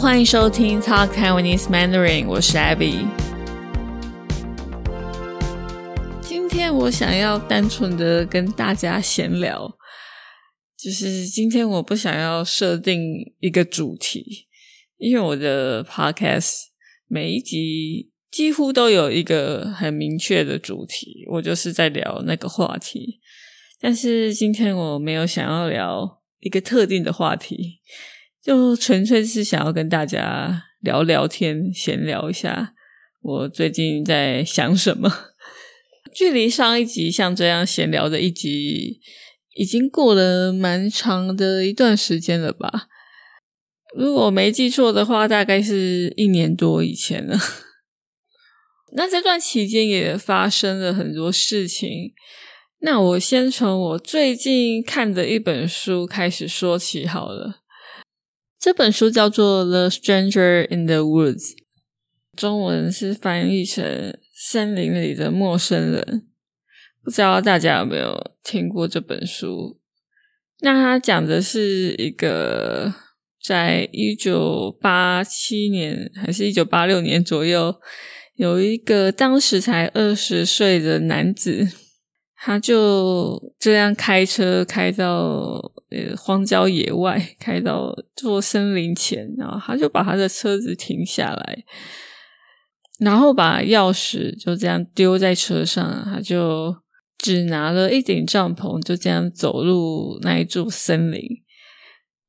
欢迎收听 Talk Taiwanese Mandarin，我是 Abby。今天我想要单纯的跟大家闲聊，就是今天我不想要设定一个主题，因为我的 Podcast 每一集几乎都有一个很明确的主题，我就是在聊那个话题。但是今天我没有想要聊一个特定的话题。就纯粹是想要跟大家聊聊天，闲聊一下我最近在想什么。距离上一集像这样闲聊的一集，已经过了蛮长的一段时间了吧？如果没记错的话，大概是一年多以前了。那这段期间也发生了很多事情。那我先从我最近看的一本书开始说起好了。这本书叫做《The Stranger in the Woods》，中文是翻译成《森林里的陌生人》。不知道大家有没有听过这本书？那它讲的是一个在一九八七年还是一九八六年左右，有一个当时才二十岁的男子，他就这样开车开到。呃，荒郊野外开到座森林前，然后他就把他的车子停下来，然后把钥匙就这样丢在车上，他就只拿了一顶帐篷，就这样走入那一座森林。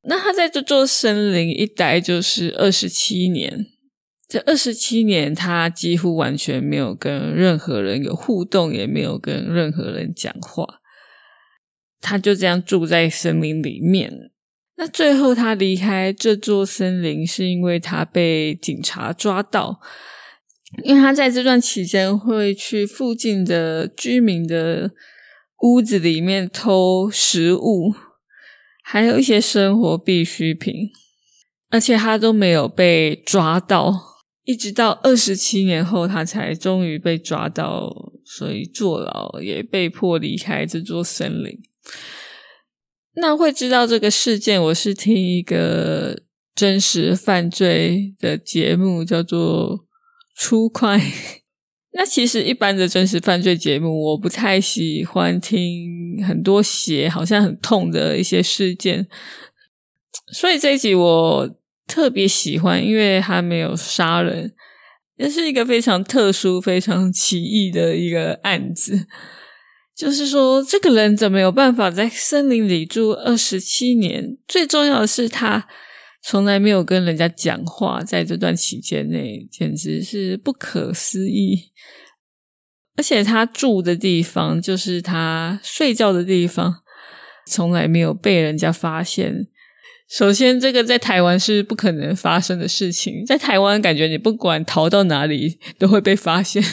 那他在这座森林一待就是二十七年，这二十七年他几乎完全没有跟任何人有互动，也没有跟任何人讲话。他就这样住在森林里面。那最后他离开这座森林，是因为他被警察抓到，因为他在这段期间会去附近的居民的屋子里面偷食物，还有一些生活必需品，而且他都没有被抓到，一直到二十七年后，他才终于被抓到，所以坐牢，也被迫离开这座森林。那会知道这个事件，我是听一个真实犯罪的节目，叫做《出快》。那其实一般的真实犯罪节目，我不太喜欢听很多血，好像很痛的一些事件。所以这一集我特别喜欢，因为他没有杀人，也是一个非常特殊、非常奇异的一个案子。就是说，这个人怎么有办法在森林里住二十七年？最重要的是，他从来没有跟人家讲话，在这段期间内，简直是不可思议。而且，他住的地方就是他睡觉的地方，从来没有被人家发现。首先，这个在台湾是不可能发生的事情。在台湾，感觉你不管逃到哪里，都会被发现。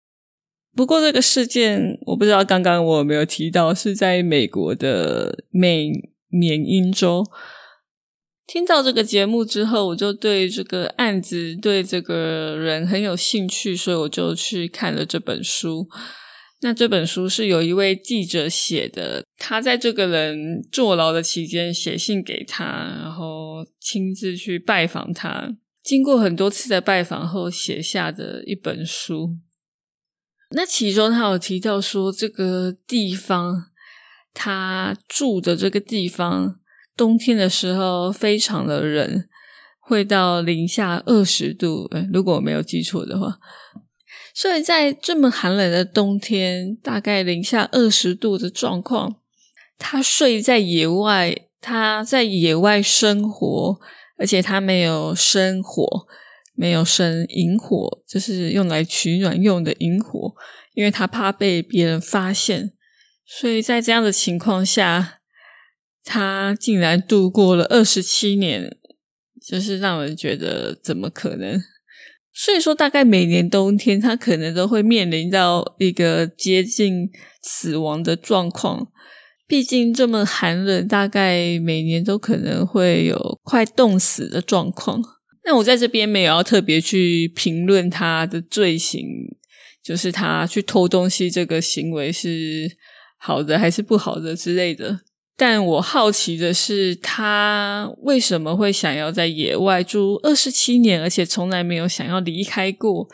不过这个事件，我不知道刚刚我有没有提到，是在美国的美缅因州。听到这个节目之后，我就对这个案子、对这个人很有兴趣，所以我就去看了这本书。那这本书是有一位记者写的，他在这个人坐牢的期间写信给他，然后亲自去拜访他，经过很多次的拜访后写下的一本书。那其中他有提到说，这个地方他住的这个地方，冬天的时候非常的冷，会到零下二十度。如果我没有记错的话，所以在这么寒冷的冬天，大概零下二十度的状况，他睡在野外，他在野外生活，而且他没有生火。没有生萤火，就是用来取暖用的萤火，因为他怕被别人发现，所以在这样的情况下，他竟然度过了二十七年，就是让人觉得怎么可能？所以说，大概每年冬天，他可能都会面临到一个接近死亡的状况。毕竟这么寒冷，大概每年都可能会有快冻死的状况。那我在这边没有要特别去评论他的罪行，就是他去偷东西这个行为是好的还是不好的之类的。但我好奇的是，他为什么会想要在野外住二十七年，而且从来没有想要离开过？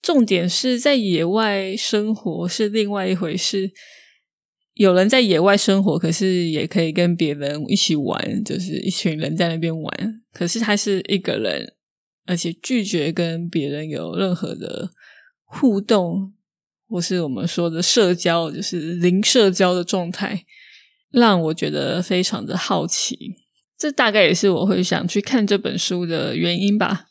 重点是在野外生活是另外一回事。有人在野外生活，可是也可以跟别人一起玩，就是一群人在那边玩。可是他是一个人，而且拒绝跟别人有任何的互动，或是我们说的社交，就是零社交的状态，让我觉得非常的好奇。这大概也是我会想去看这本书的原因吧。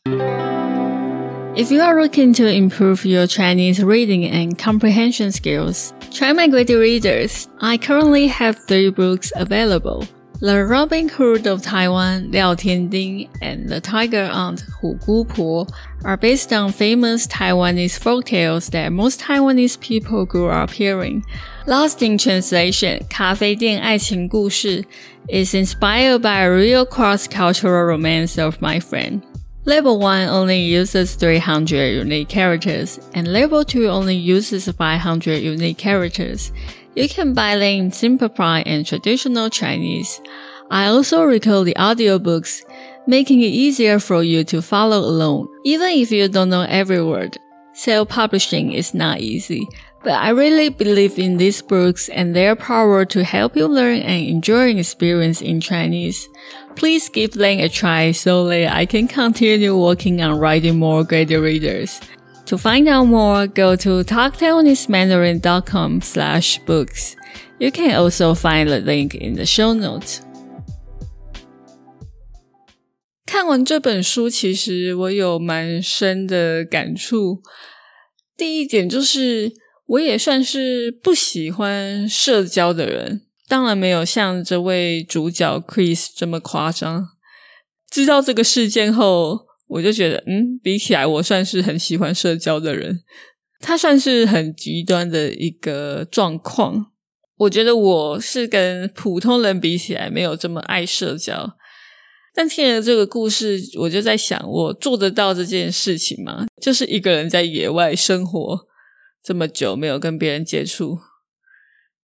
If you are looking to improve your Chinese reading and comprehension skills, try my Great Readers. I currently have three books available. The Robin Hood of Taiwan, Liao Tianding, and The Tiger Aunt, Hu Gu Po, are based on famous Taiwanese folktales that most Taiwanese people grew up hearing. Lost in Translation, 咖啡店爱情故事 is inspired by a real cross-cultural romance of my friend. Level 1 only uses 300 unique characters, and Level 2 only uses 500 unique characters. You can buy them in simplified and traditional Chinese. I also record the audiobooks, making it easier for you to follow along, even if you don't know every word. Self-publishing is not easy, but I really believe in these books and their power to help you learn and enjoy an experience in Chinese. Please give them a try so that I can continue working on writing more great readers. To find out more, go to talktaiwanesemandarin.com slash books. You can also find the link in the show notes. 看完这本书，其实我有蛮深的感触。第一点就是， 我也算是不喜欢社交的人。当然没有像这位主角 Chris 这么夸张。知道这个事件后，我就觉得，嗯，比起来，我算是很喜欢社交的人。他算是很极端的一个状况。我觉得我是跟普通人比起来，没有这么爱社交。但听了这个故事，我就在想，我做得到这件事情吗？就是一个人在野外生活这么久，没有跟别人接触。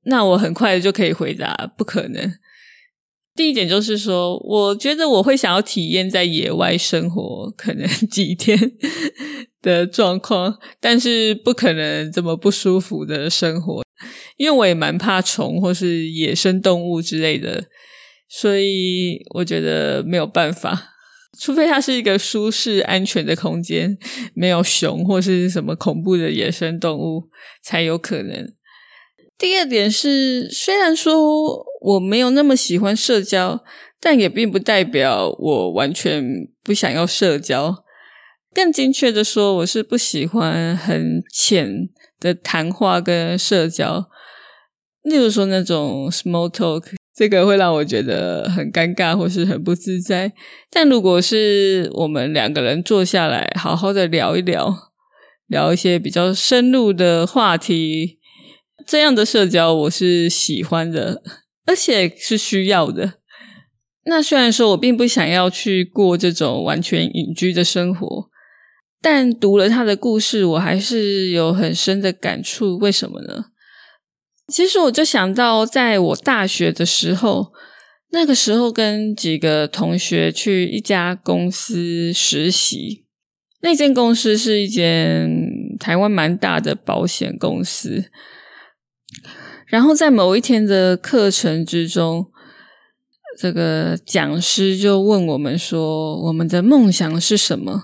那我很快就可以回答，不可能。第一点就是说，我觉得我会想要体验在野外生活，可能 几天的状况，但是不可能这么不舒服的生活，因为我也蛮怕虫或是野生动物之类的，所以我觉得没有办法，除非它是一个舒适安全的空间，没有熊或是什么恐怖的野生动物，才有可能。第二点是，虽然说我没有那么喜欢社交，但也并不代表我完全不想要社交。更精确的说，我是不喜欢很浅的谈话跟社交，例如说那种 small talk，这个会让我觉得很尴尬或是很不自在。但如果是我们两个人坐下来，好好的聊一聊，聊一些比较深入的话题。这样的社交我是喜欢的，而且是需要的。那虽然说我并不想要去过这种完全隐居的生活，但读了他的故事，我还是有很深的感触。为什么呢？其实我就想到，在我大学的时候，那个时候跟几个同学去一家公司实习，那间公司是一间台湾蛮大的保险公司。然后在某一天的课程之中，这个讲师就问我们说：“我们的梦想是什么？”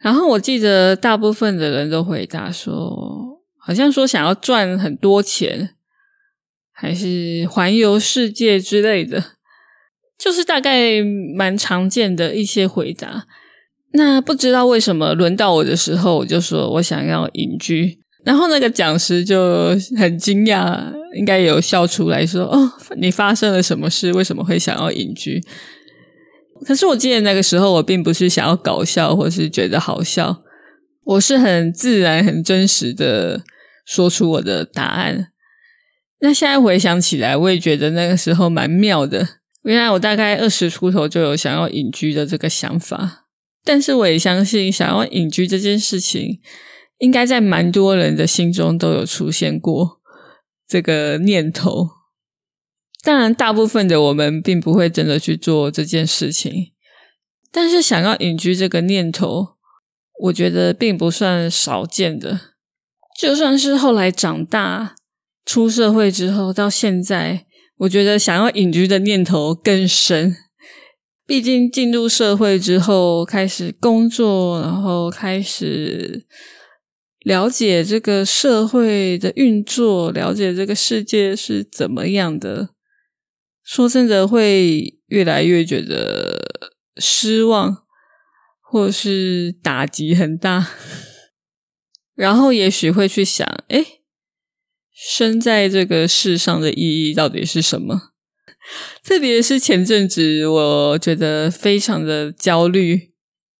然后我记得大部分的人都回答说：“好像说想要赚很多钱，还是环游世界之类的，就是大概蛮常见的一些回答。”那不知道为什么轮到我的时候，我就说我想要隐居。然后那个讲师就很惊讶，应该有笑出来说：“哦，你发生了什么事？为什么会想要隐居？”可是我记得那个时候，我并不是想要搞笑，或是觉得好笑，我是很自然、很真实的说出我的答案。那现在回想起来，我也觉得那个时候蛮妙的。原来我大概二十出头就有想要隐居的这个想法，但是我也相信，想要隐居这件事情。应该在蛮多人的心中都有出现过这个念头，当然，大部分的我们并不会真的去做这件事情，但是想要隐居这个念头，我觉得并不算少见的。就算是后来长大、出社会之后，到现在，我觉得想要隐居的念头更深。毕竟进入社会之后，开始工作，然后开始了解这个社会的运作，了解这个世界是怎么样的。说真的，会越来越觉得失望，或是打击很大，然后也许会去想：哎，生在这个世上的意义到底是什么？特别是前阵子，我觉得非常的焦虑，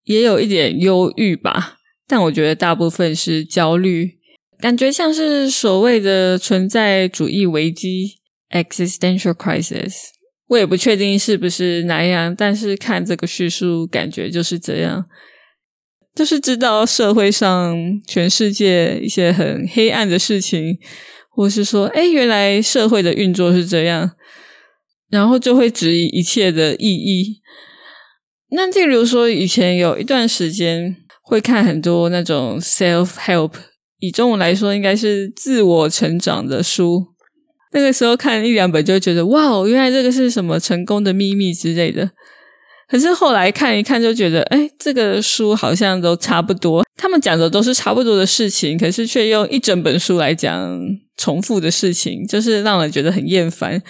也有一点忧郁吧。但我觉得大部分是焦虑，感觉像是所谓的存在主义危机。Existential crisis，我也不确定是不是那样，但是看这个叙述，感觉就是这样，就是知道社会上全世界一些很黑暗的事情，或是说，哎，原来社会的运作是这样，然后就会质疑一切的意义。那例如说，以前有一段时间会看很多那种 self help，以中文来说，应该是自我成长的书。那个时候看一两本就觉得哇，原来这个是什么成功的秘密之类的。可是后来看一看就觉得，哎，这个书好像都差不多，他们讲的都是差不多的事情，可是却用一整本书来讲重复的事情，就是让人觉得很厌烦。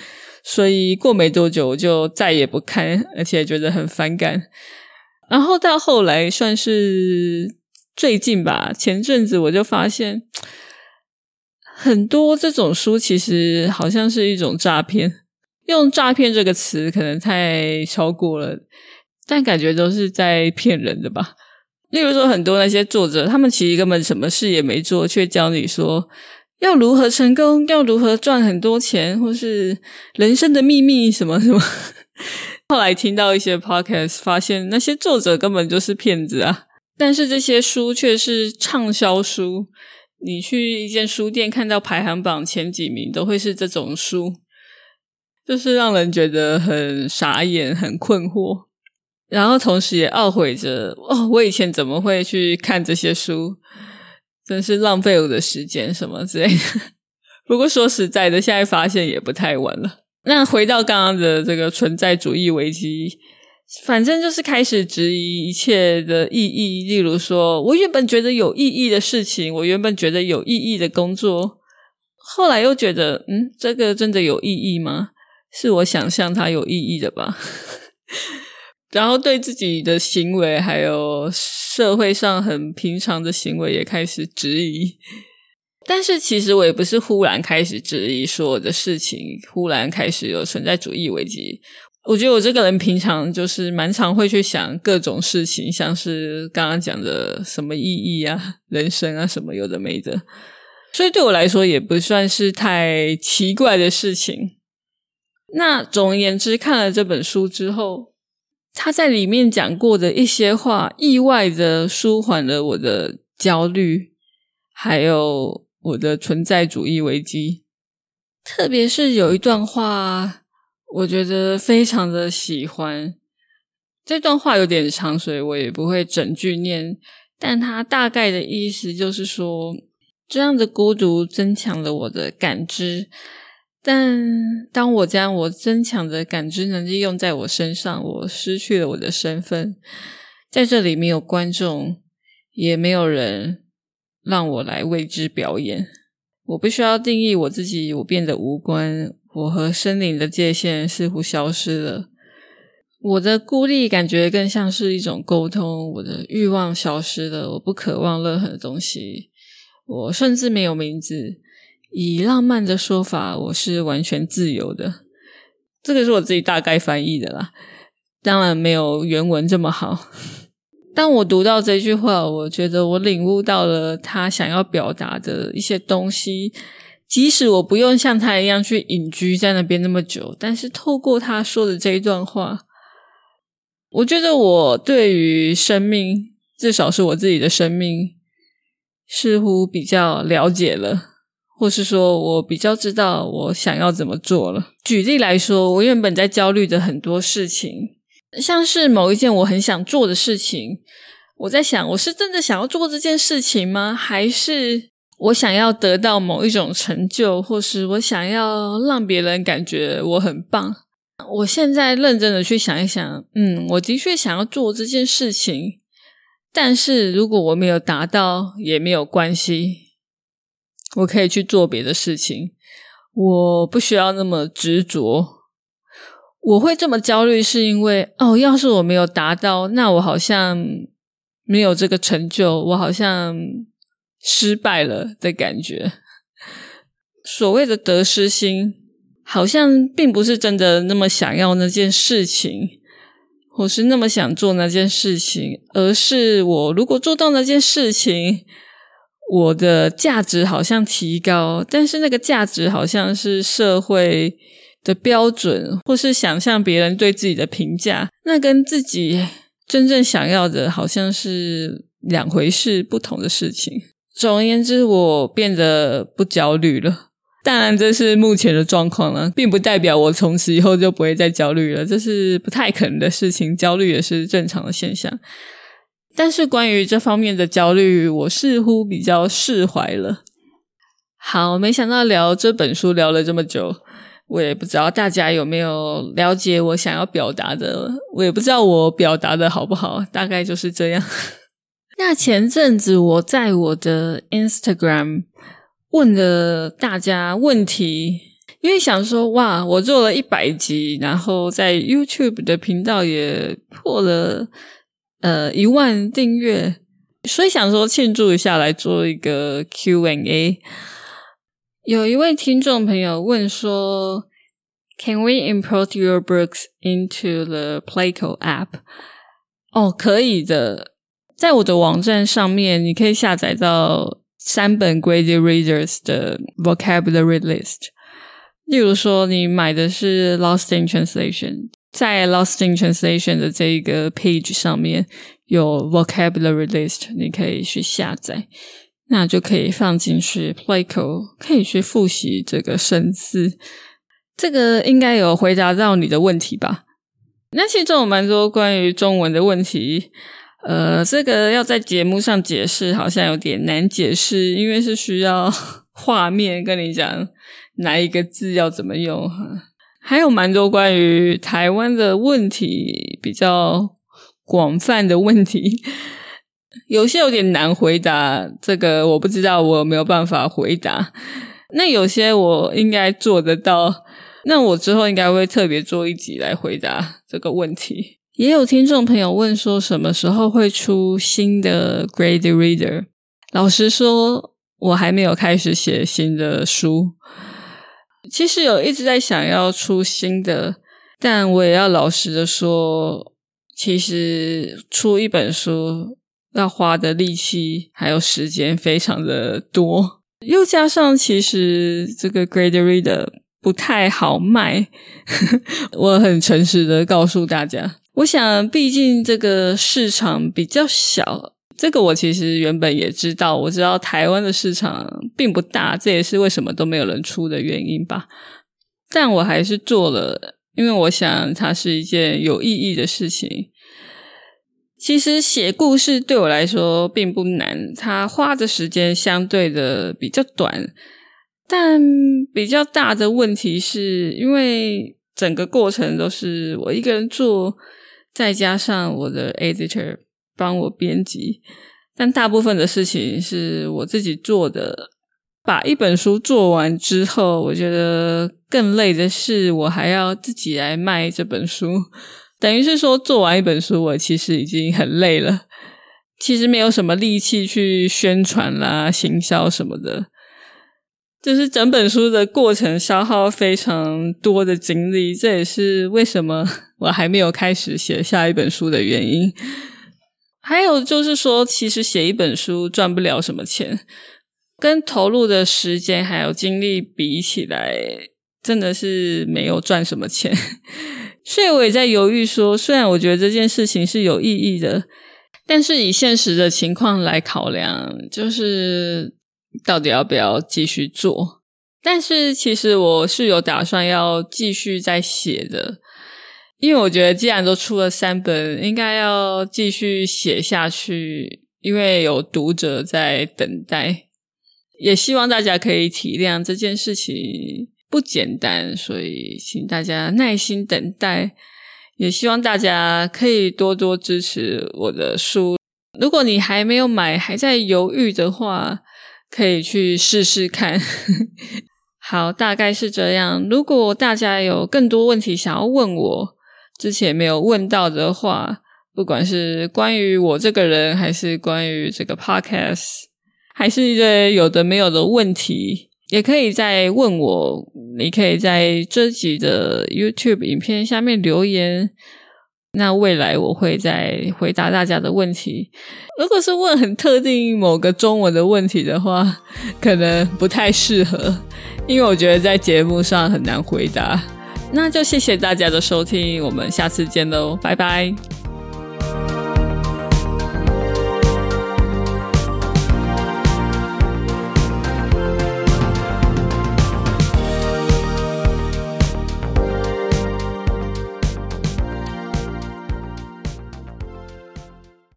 所以过没多久我就再也不看，而且觉得很反感。然后到后来算是最近吧，前阵子我就发现。很多这种书其实好像是一种诈骗，用诈骗这个词可能太超过了，但感觉都是在骗人的吧。例如说，很多那些作者，他们其实根本什么事也没做，却教你说要如何成功，要如何赚很多钱，或是人生的秘密什么什么。后来听到一些 podcast，发现那些作者根本就是骗子啊，但是这些书却是畅销书。你去一间书店看到排行榜前几名都会是这种书，就是让人觉得很傻眼、很困惑，然后同时也懊悔着哦，我以前怎么会去看这些书，真是浪费我的时间什么之类的。不过说实在的，现在发现也不太晚了。那回到刚刚的这个存在主义危机。反正就是开始质疑一切的意义，例如说，我原本觉得有意义的事情，我原本觉得有意义的工作，后来又觉得，嗯，这个真的有意义吗？是我想象它有意义的吧？然后对自己的行为，还有社会上很平常的行为，也开始质疑。但是其实我也不是忽然开始质疑所有的事情，忽然开始有存在主义危机。我觉得我这个人平常就是蛮常会去想各种事情，像是刚刚讲的什么意义啊、人生啊什么有的没的，所以对我来说也不算是太奇怪的事情。那总而言之，看了这本书之后，他在里面讲过的一些话，意外的舒缓了我的焦虑，还有我的存在主义危机。特别是有一段话。我觉得非常的喜欢这段话，有点长，所以我也不会整句念。但它大概的意思就是说，这样的孤独增强了我的感知。但当我将我增强的感知能力用在我身上，我失去了我的身份。在这里没有观众，也没有人让我来为之表演。我不需要定义我自己，我变得无关。我和森林的界限似乎消失了，我的孤立感觉更像是一种沟通。我的欲望消失了，我不渴望任何东西。我甚至没有名字。以浪漫的说法，我是完全自由的。这个是我自己大概翻译的啦，当然没有原文这么好。当我读到这句话，我觉得我领悟到了他想要表达的一些东西。即使我不用像他一样去隐居在那边那么久，但是透过他说的这一段话，我觉得我对于生命，至少是我自己的生命，似乎比较了解了，或是说我比较知道我想要怎么做了。举例来说，我原本在焦虑的很多事情，像是某一件我很想做的事情，我在想，我是真的想要做这件事情吗？还是我想要得到某一种成就，或是我想要让别人感觉我很棒？我现在认真的去想一想，嗯，我的确想要做这件事情，但是如果我没有达到也没有关系，我可以去做别的事情，我不需要那么执着。我会这么焦虑，是因为哦，要是我没有达到，那我好像没有这个成就，我好像失败了的感觉。所谓的得失心。好像并不是真的那么想要那件事情，或是那么想做那件事情，而是我如果做到那件事情，我的价值好像提高，但是那个价值好像是社会的标准，或是想象别人对自己的评价，那跟自己真正想要的好像是两回事，不同的事情。总而言之，我变得不焦虑了。当然，这是目前的状况了，并不代表我从此以后就不会再焦虑了。这是不太可能的事情，焦虑也是正常的现象。但是关于这方面的焦虑，我似乎比较释怀了。好，没想到聊这本书聊了这么久，我也不知道大家有没有了解我想要表达的，我也不知道我表达的好不好，大概就是这样。那前阵子我在我的 Instagram。问了大家问题，因为想说哇，我做了一百集，然后在 YouTube 的频道也破了呃一万订阅，所以想说庆祝一下，来做一个 Q&A。有一位听众朋友问说：“Can we import your books into the Playco app？” 哦，可以的，在我的网站上面，你可以下载到。三本 Graded Readers 的 Vocabulary List，例如说，你买的是 Lost in Translation，在 Lost in Translation 的这一个 page 上面有 Vocabulary List，你可以去下载，那就可以放进去 Playco，可以去复习这个生字。这个应该有回答到你的问题吧？那其实有蛮多关于中文的问题。呃，这个要在节目上解释，好像有点难解释，因为是需要 画面跟你讲哪一个字要怎么用。还有蛮多关于台湾的问题，比较广泛的问题，有些有点难回答。这个我不知道，我有没有办法回答。那有些我应该做得到，那我之后应该会特别做一集来回答这个问题。也有听众朋友问说，什么时候会出新的 Grade Reader？老实说，我还没有开始写新的书。其实有一直在想要出新的，但我也要老实的说，其实出一本书要花的力气还有时间非常的多，又加上其实这个 Grade Reader 不太好卖，我很诚实的告诉大家。我想，毕竟这个市场比较小，这个我其实原本也知道。我知道台湾的市场并不大，这也是为什么都没有人出的原因吧。但我还是做了，因为我想它是一件有意义的事情。其实写故事对我来说并不难，它花的时间相对的比较短，但比较大的问题是因为整个过程都是我一个人做。再加上我的 editor 帮我编辑，但大部分的事情是我自己做的。把一本书做完之后，我觉得更累的是，我还要自己来卖这本书。等于是说，做完一本书，我其实已经很累了。其实没有什么力气去宣传啦、行销什么的。就是整本书的过程消耗非常多的精力，这也是为什么 我还没有开始写下一本书的原因。还有就是说，其实写一本书赚不了什么钱，跟投入的时间还有精力比起来，真的是没有赚什么钱。所以我也在犹豫说，虽然我觉得这件事情是有意义的，但是以现实的情况来考量，就是。到底要不要继续做。但是其实我是有打算要继续再写的，因为我觉得既然都出了三本，应该要继续写下去，因为有读者在等待。也希望大家可以体谅这件事情不简单，所以请大家耐心等待。也希望大家可以多多支持我的书。如果你还没有买，还在犹豫的话，可以去试试看。好，大概是这样。如果大家有更多问题想要问我，之前没有问到的话，不管是关于我这个人，还是关于这个 podcast，还是一堆有的没有的问题，也可以再问我。你可以在这集的 YouTube 影片下面留言。那未来我会再回答大家的问题。如果是问很特定某个中文的问题的话，可能不太适合，因为我觉得在节目上很难回答。那就谢谢大家的收听，我们下次见喽，拜拜。